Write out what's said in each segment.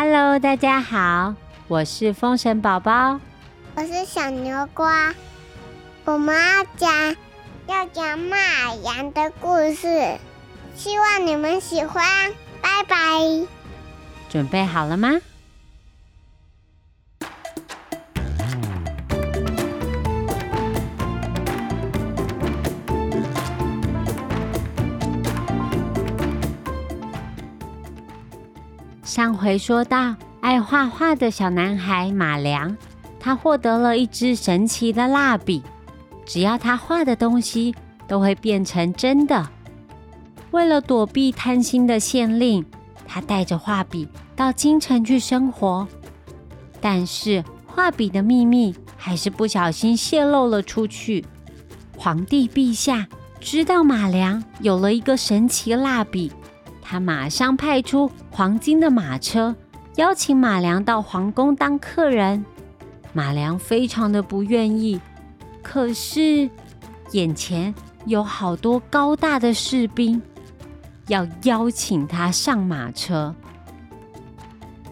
Hello，大家好，我是风神宝宝，我是小牛瓜，我们要讲要讲马羊的故事，希望你们喜欢，拜拜。准备好了吗？上回说到，爱画画的小男孩马良，他获得了一支神奇的蜡笔，只要他画的东西都会变成真的。为了躲避贪心的县令，他带着画笔到京城去生活。但是画笔的秘密还是不小心泄露了出去。皇帝陛下知道马良有了一个神奇蜡笔。他马上派出黄金的马车，邀请马良到皇宫当客人。马良非常的不愿意，可是眼前有好多高大的士兵要邀请他上马车。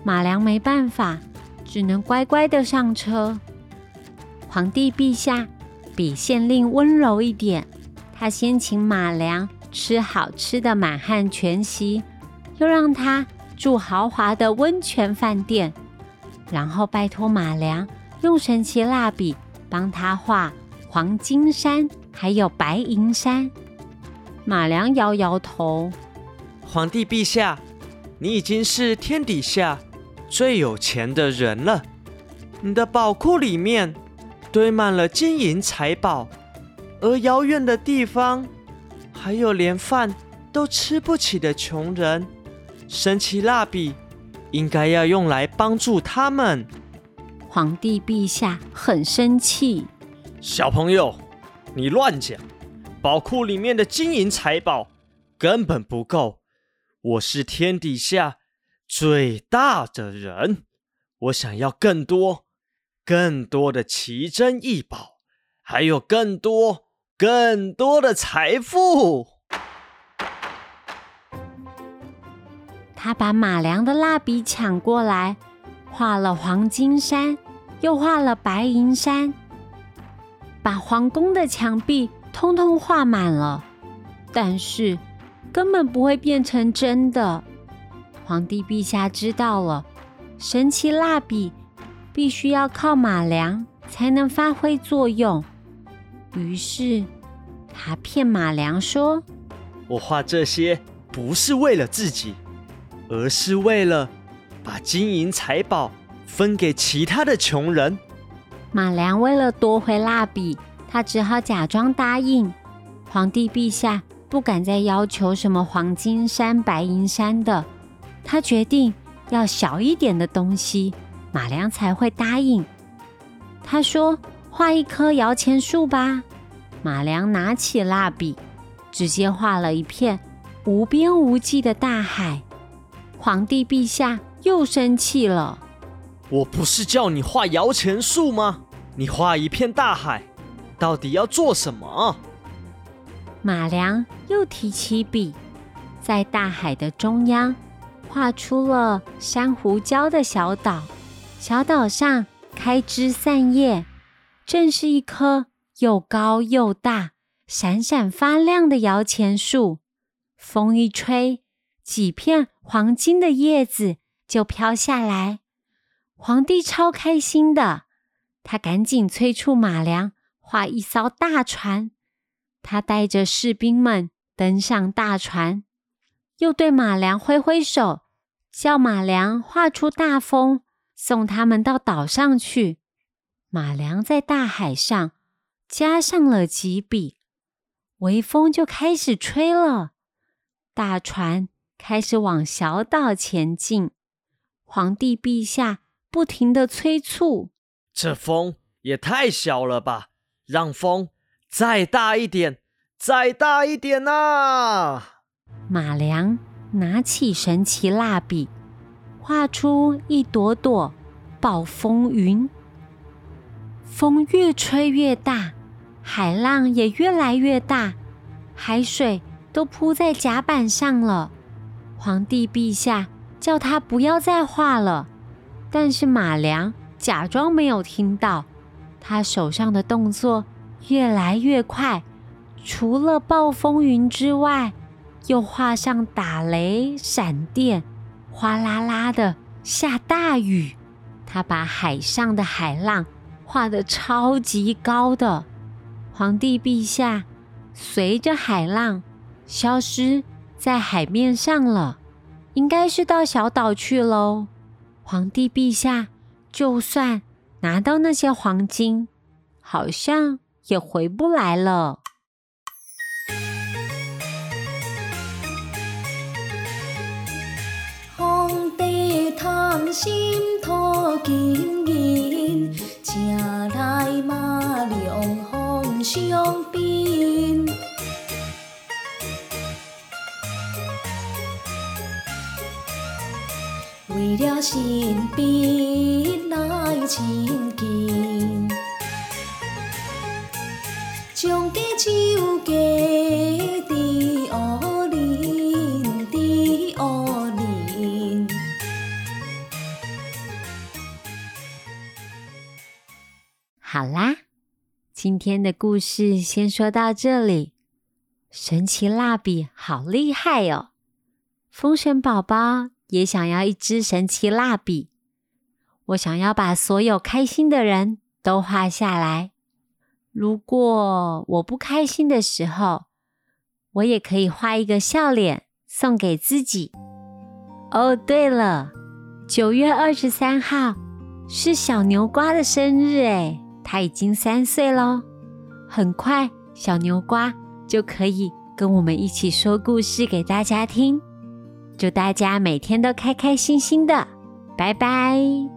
马良没办法，只能乖乖的上车。皇帝陛下比县令温柔一点，他先请马良。吃好吃的满汉全席，又让他住豪华的温泉饭店，然后拜托马良用神奇蜡笔帮他画黄金山还有白银山。马良摇摇头：“皇帝陛下，你已经是天底下最有钱的人了，你的宝库里面堆满了金银财宝，而遥远的地方……”还有连饭都吃不起的穷人，神奇蜡笔应该要用来帮助他们。皇帝陛下很生气，小朋友，你乱讲！宝库里面的金银财宝根本不够。我是天底下最大的人，我想要更多、更多的奇珍异宝，还有更多。更多的财富。他把马良的蜡笔抢过来，画了黄金山，又画了白银山，把皇宫的墙壁通通画满了。但是根本不会变成真的。皇帝陛下知道了，神奇蜡笔必须要靠马良才能发挥作用。于是，他骗马良说：“我画这些不是为了自己，而是为了把金银财宝分给其他的穷人。”马良为了夺回蜡笔，他只好假装答应。皇帝陛下不敢再要求什么黄金山、白银山的，他决定要小一点的东西，马良才会答应。他说。画一棵摇钱树吧。马良拿起蜡笔，直接画了一片无边无际的大海。皇帝陛下又生气了：“我不是叫你画摇钱树吗？你画一片大海，到底要做什么？”马良又提起笔，在大海的中央画出了珊瑚礁的小岛，小岛上开枝散叶。正是一棵又高又大、闪闪发亮的摇钱树。风一吹，几片黄金的叶子就飘下来。皇帝超开心的，他赶紧催促马良画一艘大船。他带着士兵们登上大船，又对马良挥挥手，叫马良画出大风，送他们到岛上去。马良在大海上加上了几笔，微风就开始吹了，大船开始往小岛前进。皇帝陛下不停的催促：“这风也太小了吧，让风再大一点，再大一点呐！”马良拿起神奇蜡笔，画出一朵朵暴风云。风越吹越大，海浪也越来越大，海水都铺在甲板上了。皇帝陛下叫他不要再画了。但是马良假装没有听到，他手上的动作越来越快，除了暴风云之外，又画上打雷、闪电，哗啦啦的下大雨。他把海上的海浪画得超级高的，皇帝陛下随着海浪消失在海面上了，应该是到小岛去喽。皇帝陛下就算拿到那些黄金，好像也回不来了。皇帝贪心托金银，请来马良奉上宾。为了新宾来亲近，将地酒给今天的故事先说到这里。神奇蜡笔好厉害哦！风神宝宝也想要一支神奇蜡笔，我想要把所有开心的人都画下来。如果我不开心的时候，我也可以画一个笑脸送给自己。哦，对了，九月二十三号是小牛瓜的生日，诶，他已经三岁喽。很快，小牛瓜就可以跟我们一起说故事给大家听。祝大家每天都开开心心的，拜拜。